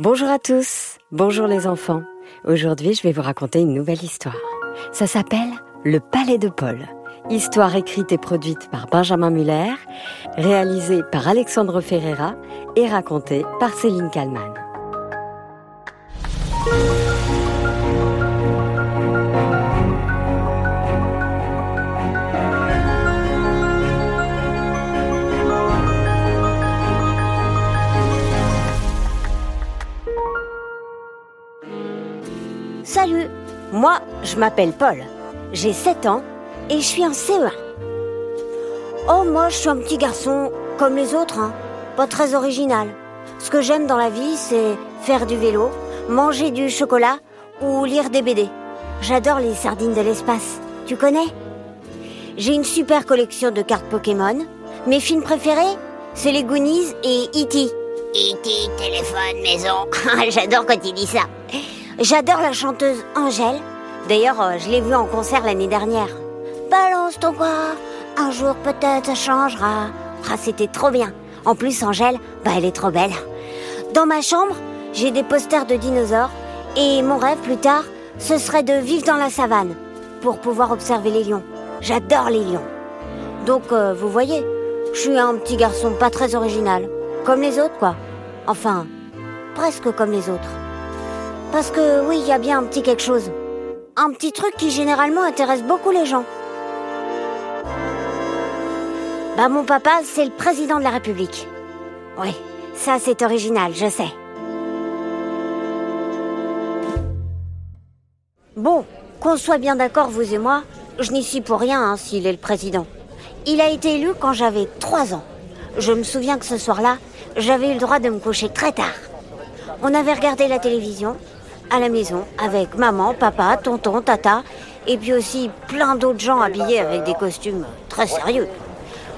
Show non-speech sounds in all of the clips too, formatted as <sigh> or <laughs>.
Bonjour à tous, bonjour les enfants. Aujourd'hui, je vais vous raconter une nouvelle histoire. Ça s'appelle Le Palais de Paul. Histoire écrite et produite par Benjamin Muller, réalisée par Alexandre Ferreira et racontée par Céline Kallmann. Je m'appelle Paul. J'ai 7 ans et je suis en CE1. Oh, moi je suis un petit garçon comme les autres, hein. pas très original. Ce que j'aime dans la vie, c'est faire du vélo, manger du chocolat ou lire des BD. J'adore les sardines de l'espace. Tu connais? J'ai une super collection de cartes Pokémon. Mes films préférés, c'est les Goonies et E.T. E.T. téléphone maison. <laughs> J'adore quand il dit ça. J'adore la chanteuse Angèle. D'ailleurs, euh, je l'ai vue en concert l'année dernière. Balance ton quoi Un jour peut-être ça changera. Ah, c'était trop bien. En plus, Angèle, bah, elle est trop belle. Dans ma chambre, j'ai des posters de dinosaures. Et mon rêve plus tard, ce serait de vivre dans la savane pour pouvoir observer les lions. J'adore les lions. Donc, euh, vous voyez, je suis un petit garçon pas très original. Comme les autres, quoi. Enfin, presque comme les autres. Parce que oui, il y a bien un petit quelque chose. Un petit truc qui généralement intéresse beaucoup les gens. Bah mon papa, c'est le président de la République. Oui, ça c'est original, je sais. Bon, qu'on soit bien d'accord, vous et moi, je n'y suis pour rien hein, s'il est le président. Il a été élu quand j'avais 3 ans. Je me souviens que ce soir-là, j'avais eu le droit de me coucher très tard. On avait regardé la télévision à la maison avec maman, papa, tonton, tata et puis aussi plein d'autres gens habillés avec des costumes très sérieux.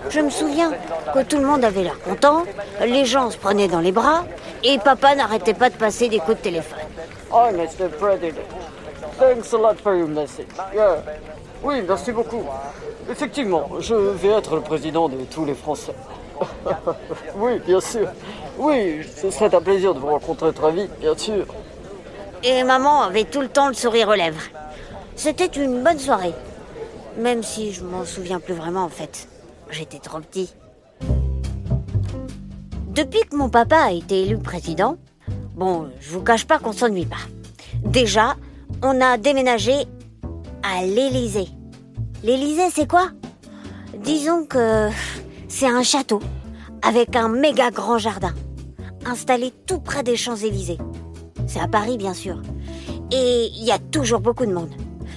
Je me souviens que tout le monde avait l'air content, les gens se prenaient dans les bras et papa n'arrêtait pas de passer des coups de téléphone. Oh, Mr. President. Thanks a lot for your message. Oui, merci beaucoup. Effectivement, je vais être le président de tous les Français. <laughs> oui, bien sûr. Oui, ce serait un plaisir de vous rencontrer très vite, bien sûr. Et maman avait tout le temps le sourire aux lèvres. C'était une bonne soirée. Même si je m'en souviens plus vraiment en fait. J'étais trop petit. Depuis que mon papa a été élu président, bon, je vous cache pas qu'on s'ennuie pas. Déjà, on a déménagé à l'Élysée. L'Élysée, c'est quoi? Disons que c'est un château avec un méga grand jardin, installé tout près des Champs-Élysées. C'est à Paris, bien sûr. Et il y a toujours beaucoup de monde.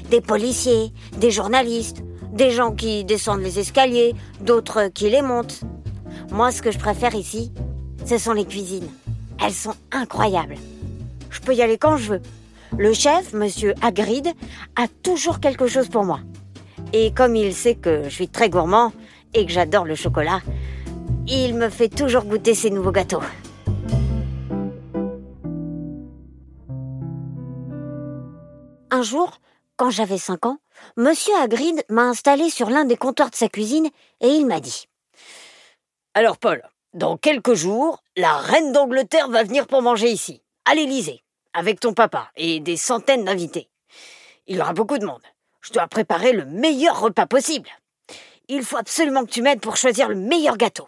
Des policiers, des journalistes, des gens qui descendent les escaliers, d'autres qui les montent. Moi, ce que je préfère ici, ce sont les cuisines. Elles sont incroyables. Je peux y aller quand je veux. Le chef, monsieur Hagrid, a toujours quelque chose pour moi. Et comme il sait que je suis très gourmand et que j'adore le chocolat, il me fait toujours goûter ses nouveaux gâteaux. Un jour, quand j'avais 5 ans, Monsieur Hagrid m'a installé sur l'un des comptoirs de sa cuisine et il m'a dit Alors, Paul, dans quelques jours, la reine d'Angleterre va venir pour manger ici, à l'Élysée, avec ton papa et des centaines d'invités. Il y aura beaucoup de monde. Je dois préparer le meilleur repas possible. Il faut absolument que tu m'aides pour choisir le meilleur gâteau.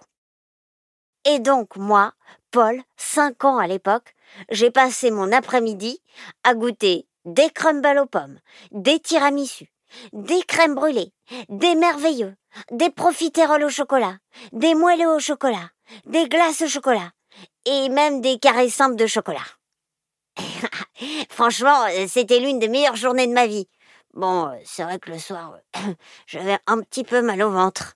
Et donc, moi, Paul, 5 ans à l'époque, j'ai passé mon après-midi à goûter des crumbles aux pommes, des tiramisus, des crèmes brûlées, des merveilleux, des profiteroles au chocolat, des moelleux au chocolat, des glaces au chocolat, et même des carrés simples de chocolat. <laughs> Franchement, c'était l'une des meilleures journées de ma vie. Bon, c'est vrai que le soir, <coughs> j'avais un petit peu mal au ventre.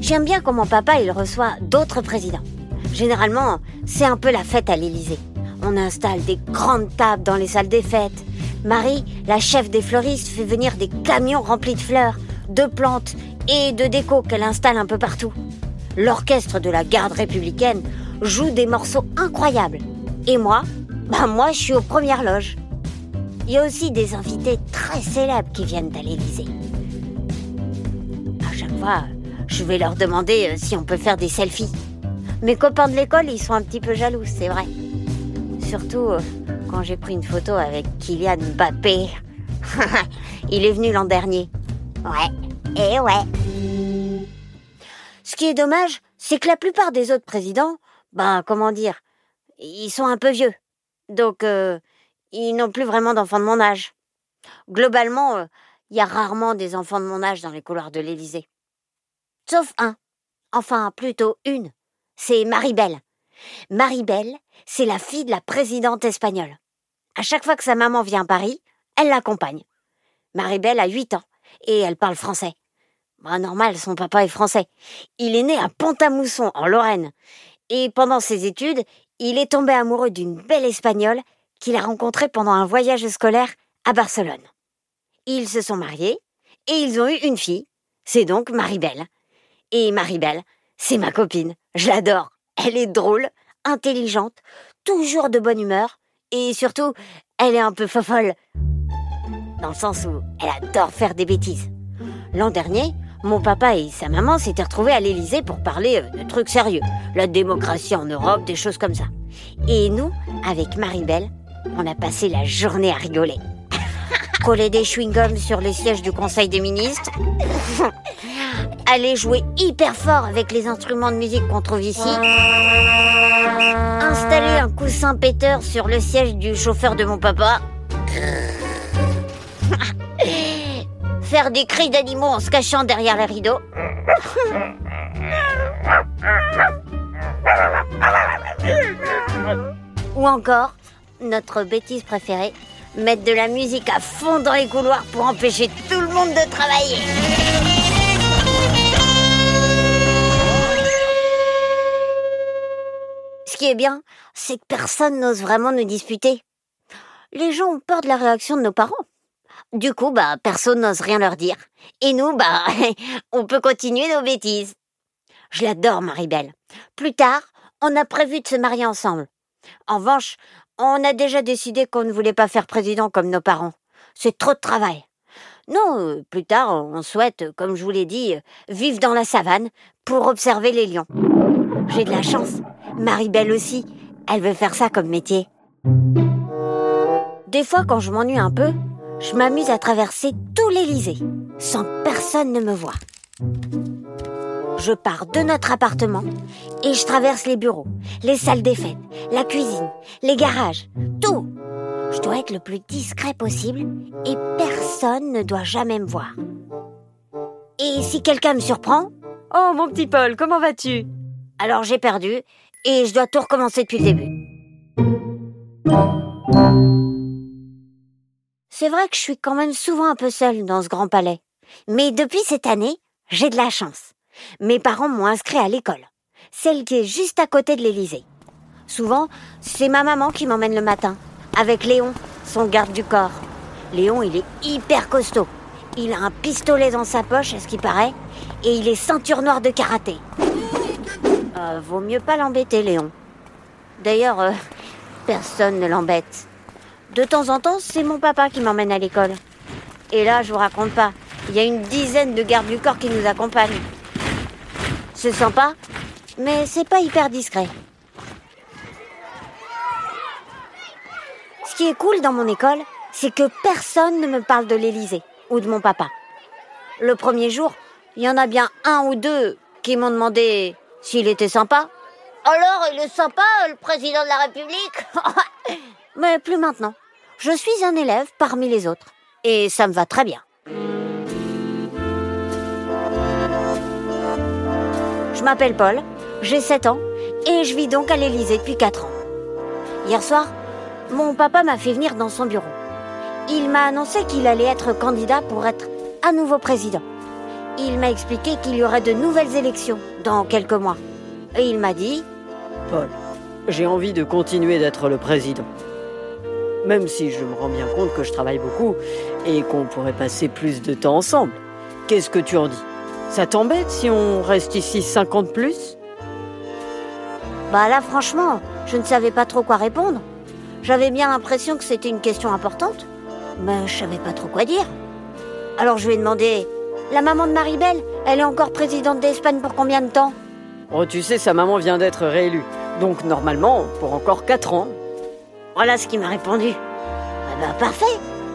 J'aime bien comment papa il reçoit d'autres présidents. Généralement, c'est un peu la fête à l'Élysée. On installe des grandes tables dans les salles des fêtes. Marie, la chef des fleuristes, fait venir des camions remplis de fleurs, de plantes et de déco qu'elle installe un peu partout. L'orchestre de la garde républicaine joue des morceaux incroyables. Et moi, bah moi je suis aux premières loges. Il y a aussi des invités très célèbres qui viennent à l'Élysée. À chaque fois, je vais leur demander euh, si on peut faire des selfies. Mes copains de l'école, ils sont un petit peu jaloux, c'est vrai. Surtout euh, quand j'ai pris une photo avec Kylian Mbappé. <laughs> Il est venu l'an dernier. Ouais, et ouais. Ce qui est dommage, c'est que la plupart des autres présidents, ben comment dire, ils sont un peu vieux. Donc, euh, ils n'ont plus vraiment d'enfants de mon âge. Globalement, euh, il y a rarement des enfants de mon âge dans les couloirs de l'Élysée. Sauf un. Enfin, plutôt une. C'est Maribel. Maribel, c'est la fille de la présidente espagnole. À chaque fois que sa maman vient à Paris, elle l'accompagne. Maribel a 8 ans et elle parle français. Bah, normal, son papa est français. Il est né à Pont-à-Mousson, en Lorraine. Et pendant ses études, il est tombé amoureux d'une belle espagnole qu'il a rencontrée pendant un voyage scolaire à Barcelone. Ils se sont mariés et ils ont eu une fille. C'est donc Maribel. Et Maribel, c'est ma copine. Je l'adore. Elle est drôle, intelligente, toujours de bonne humeur et surtout, elle est un peu fofolle. Dans le sens où elle adore faire des bêtises. L'an dernier, mon papa et sa maman s'étaient retrouvés à l'Élysée pour parler euh, de trucs sérieux. La démocratie en Europe, des choses comme ça. Et nous, avec Maribel, on a passé la journée à rigoler. <laughs> Coller des chewing-gums sur les sièges du Conseil des ministres. <laughs> Aller jouer hyper fort avec les instruments de musique qu'on trouve ici. Installer un coussin péteur sur le siège du chauffeur de mon papa. <laughs> Faire des cris d'animaux en se cachant derrière les rideaux. Ou encore, notre bêtise préférée, mettre de la musique à fond dans les couloirs pour empêcher tout le monde de travailler. Ce qui est bien, c'est que personne n'ose vraiment nous disputer. Les gens ont peur de la réaction de nos parents. Du coup, bah, personne n'ose rien leur dire. Et nous, bah, <laughs> on peut continuer nos bêtises. Je l'adore, Maribel. Plus tard, on a prévu de se marier ensemble. En revanche, on a déjà décidé qu'on ne voulait pas faire président comme nos parents. C'est trop de travail. Non, euh, plus tard, on souhaite, comme je vous l'ai dit, euh, vivre dans la savane pour observer les lions. J'ai de la chance. Maribel aussi. Elle veut faire ça comme métier. Des fois, quand je m'ennuie un peu, je m'amuse à traverser tout l'Élysée, sans que personne ne me voie. Je pars de notre appartement et je traverse les bureaux, les salles des fêtes, la cuisine, les garages, tout. Je dois être le plus discret possible et personne ne doit jamais me voir. Et si quelqu'un me surprend, Oh mon petit Paul, comment vas-tu? Alors j'ai perdu et je dois tout recommencer depuis le début. C'est vrai que je suis quand même souvent un peu seule dans ce grand palais. Mais depuis cette année, j'ai de la chance. Mes parents m'ont inscrit à l'école, celle qui est juste à côté de l'Élysée. Souvent, c'est ma maman qui m'emmène le matin, avec Léon, son garde du corps. Léon, il est hyper costaud. Il a un pistolet dans sa poche, à ce qui paraît, et il est ceinture noire de karaté. Euh, vaut mieux pas l'embêter, Léon. D'ailleurs, euh, personne ne l'embête. De temps en temps, c'est mon papa qui m'emmène à l'école. Et là, je vous raconte pas, il y a une dizaine de gardes du corps qui nous accompagnent. C'est sympa, mais c'est pas hyper discret. Ce qui est cool dans mon école, c'est que personne ne me parle de l'Élysée ou de mon papa. Le premier jour, il y en a bien un ou deux qui m'ont demandé s'il était sympa. Alors, il est sympa, le président de la République <laughs> Mais plus maintenant. Je suis un élève parmi les autres. Et ça me va très bien. Je m'appelle Paul, j'ai 7 ans, et je vis donc à l'Élysée depuis 4 ans. Hier soir, mon papa m'a fait venir dans son bureau. Il m'a annoncé qu'il allait être candidat pour être à nouveau président. Il m'a expliqué qu'il y aurait de nouvelles élections dans quelques mois. Et il m'a dit Paul, j'ai envie de continuer d'être le président. Même si je me rends bien compte que je travaille beaucoup et qu'on pourrait passer plus de temps ensemble. Qu'est-ce que tu en dis? Ça t'embête si on reste ici 50 plus? Bah là, franchement, je ne savais pas trop quoi répondre. J'avais bien l'impression que c'était une question importante, mais je savais pas trop quoi dire. Alors je lui ai demandé La maman de Maribel, elle est encore présidente d'Espagne pour combien de temps? Oh, tu sais, sa maman vient d'être réélue. Donc normalement, pour encore 4 ans. Voilà ce qu'il m'a répondu. Ah bah parfait.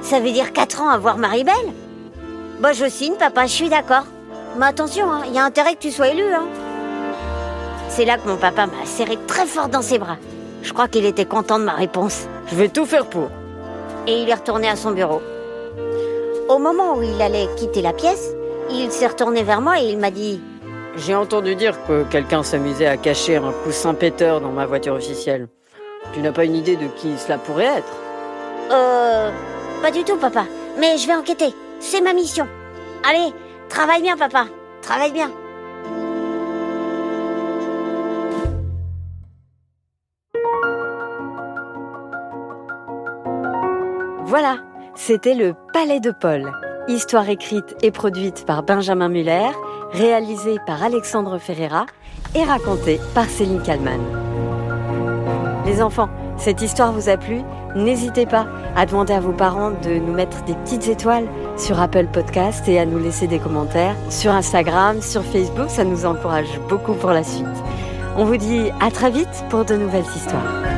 Ça veut dire 4 ans à voir Marie-Belle Bah je signe, papa, je suis d'accord. Mais attention, il hein, y a intérêt que tu sois élu. Hein. C'est là que mon papa m'a serré très fort dans ses bras. Je crois qu'il était content de ma réponse. Je vais tout faire pour. Et il est retourné à son bureau. Au moment où il allait quitter la pièce, il s'est retourné vers moi et il m'a dit J'ai entendu dire que quelqu'un s'amusait à cacher un coussin péteur dans ma voiture officielle. Tu n'as pas une idée de qui cela pourrait être? Euh. Pas du tout, papa. Mais je vais enquêter. C'est ma mission. Allez, travaille bien, papa. Travaille bien. Voilà, c'était le Palais de Paul, histoire écrite et produite par Benjamin Muller, réalisée par Alexandre Ferreira et racontée par Céline Kallmann. Les enfants, cette histoire vous a plu? N'hésitez pas à demander à vos parents de nous mettre des petites étoiles sur Apple Podcast et à nous laisser des commentaires sur Instagram, sur Facebook, ça nous encourage beaucoup pour la suite. On vous dit à très vite pour de nouvelles histoires.